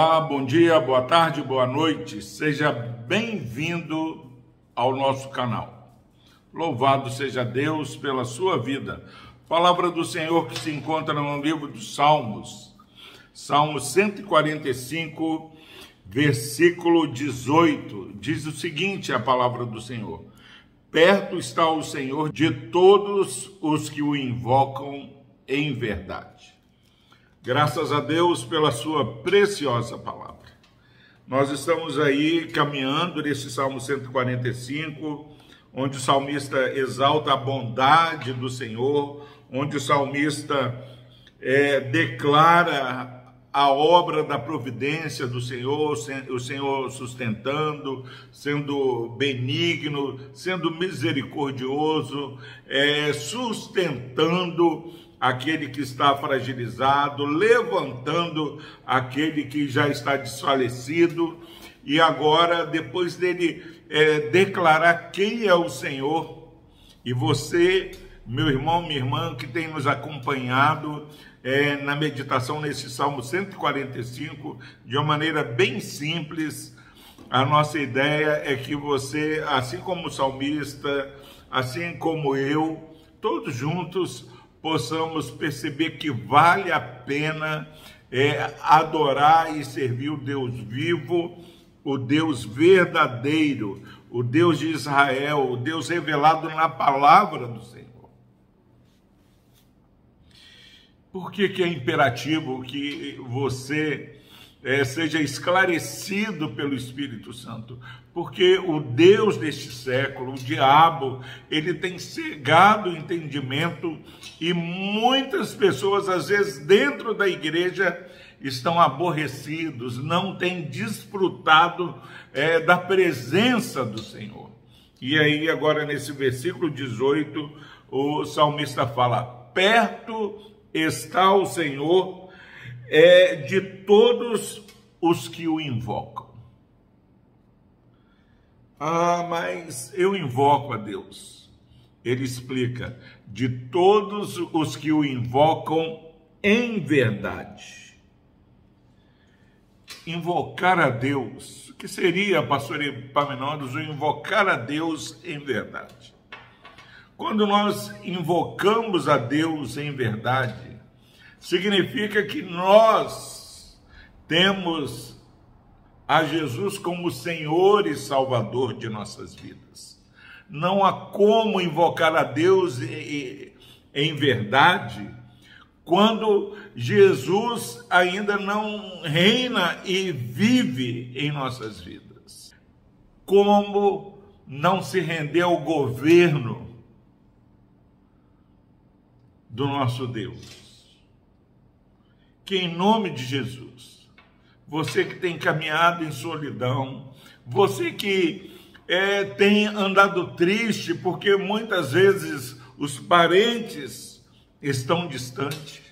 Olá, bom dia, boa tarde, boa noite. Seja bem-vindo ao nosso canal. Louvado seja Deus pela sua vida. Palavra do Senhor que se encontra no livro dos Salmos, Salmo 145, versículo 18. Diz o seguinte: a palavra do Senhor: Perto está o Senhor de todos os que o invocam em verdade. Graças a Deus pela sua preciosa palavra. Nós estamos aí caminhando nesse Salmo 145, onde o salmista exalta a bondade do Senhor, onde o salmista é, declara a obra da providência do Senhor, o Senhor sustentando, sendo benigno, sendo misericordioso, é, sustentando aquele que está fragilizado, levantando aquele que já está desfalecido, e agora, depois dele é, declarar quem é o Senhor, e você, meu irmão, minha irmã, que tem nos acompanhado é, na meditação nesse Salmo 145, de uma maneira bem simples, a nossa ideia é que você, assim como o salmista, assim como eu, todos juntos, possamos perceber que vale a pena é, adorar e servir o Deus vivo, o Deus verdadeiro, o Deus de Israel, o Deus revelado na palavra do Senhor. Por que, que é imperativo que você é, seja esclarecido pelo Espírito Santo, porque o Deus deste século, o diabo, ele tem cegado o entendimento e muitas pessoas, às vezes, dentro da igreja, estão aborrecidos, não têm desfrutado é, da presença do Senhor. E aí, agora nesse versículo 18, o salmista fala: perto está o Senhor é de todos os que o invocam. Ah, mas eu invoco a Deus. Ele explica: de todos os que o invocam em verdade. Invocar a Deus, o que seria, pastor Epaminondas, o invocar a Deus em verdade? Quando nós invocamos a Deus em verdade, significa que nós temos a Jesus como Senhor e Salvador de nossas vidas. Não há como invocar a Deus em verdade quando Jesus ainda não reina e vive em nossas vidas. Como não se render ao governo do nosso Deus que em nome de Jesus, você que tem caminhado em solidão, você que é, tem andado triste porque muitas vezes os parentes estão distantes,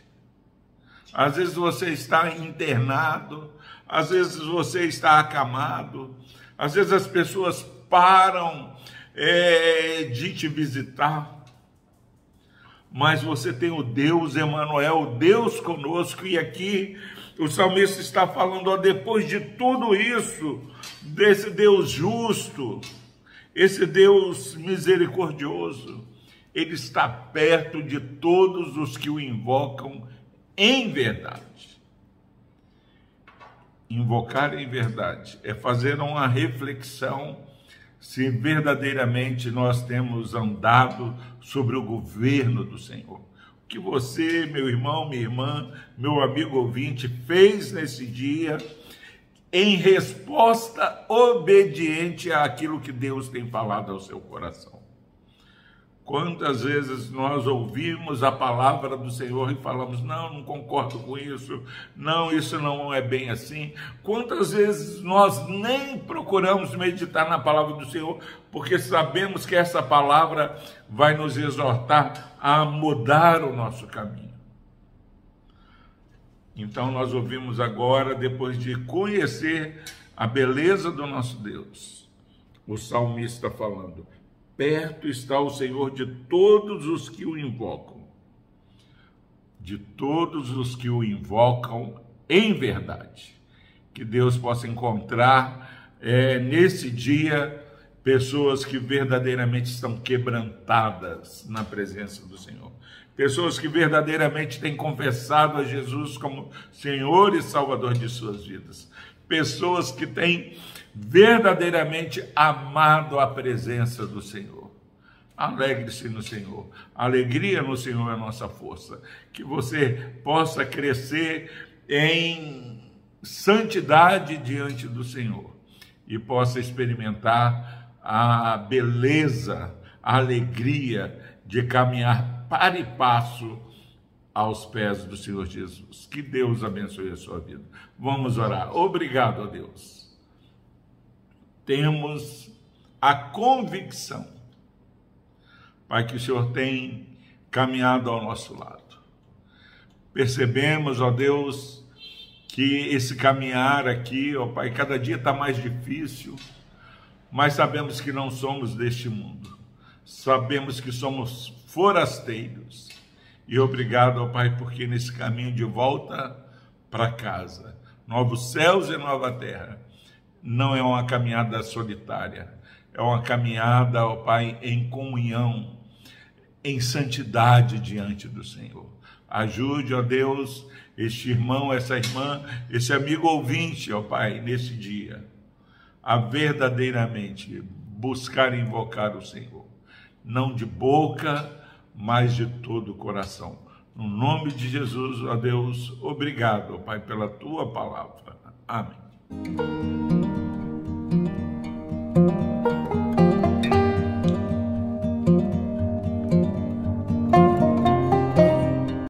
às vezes você está internado, às vezes você está acamado, às vezes as pessoas param é, de te visitar mas você tem o Deus Emanuel, Deus conosco, e aqui o salmista está falando, ó, depois de tudo isso, desse Deus justo, esse Deus misericordioso, ele está perto de todos os que o invocam em verdade. Invocar em verdade é fazer uma reflexão se verdadeiramente nós temos andado sobre o governo do Senhor. O que você, meu irmão, minha irmã, meu amigo ouvinte, fez nesse dia em resposta obediente àquilo que Deus tem falado ao seu coração. Quantas vezes nós ouvimos a palavra do Senhor e falamos: não, não concordo com isso, não, isso não é bem assim. Quantas vezes nós nem procuramos meditar na palavra do Senhor, porque sabemos que essa palavra vai nos exortar a mudar o nosso caminho. Então nós ouvimos agora, depois de conhecer a beleza do nosso Deus, o salmista falando: Perto está o Senhor de todos os que o invocam, de todos os que o invocam em verdade. Que Deus possa encontrar é, nesse dia pessoas que verdadeiramente estão quebrantadas na presença do Senhor. Pessoas que verdadeiramente têm confessado a Jesus como Senhor e Salvador de suas vidas. Pessoas que têm verdadeiramente amado a presença do Senhor. Alegre-se no Senhor. alegria no Senhor é a nossa força. Que você possa crescer em santidade diante do Senhor e possa experimentar a beleza, a alegria de caminhar para e passo aos pés do Senhor Jesus. Que Deus abençoe a sua vida. Vamos orar. Obrigado a Deus. Temos a convicção, Pai, que o Senhor tem caminhado ao nosso lado. Percebemos, ó Deus, que esse caminhar aqui, ó Pai, cada dia está mais difícil mas sabemos que não somos deste mundo. Sabemos que somos forasteiros. E obrigado, ó Pai, porque nesse caminho de volta para casa, novos céus e nova terra, não é uma caminhada solitária, é uma caminhada, ó Pai, em comunhão, em santidade diante do Senhor. Ajude, ó Deus, este irmão, essa irmã, esse amigo ouvinte, ó Pai, nesse dia a verdadeiramente buscar e invocar o Senhor, não de boca, mas de todo o coração. No nome de Jesus, ó Deus, obrigado, Pai, pela tua palavra. Amém.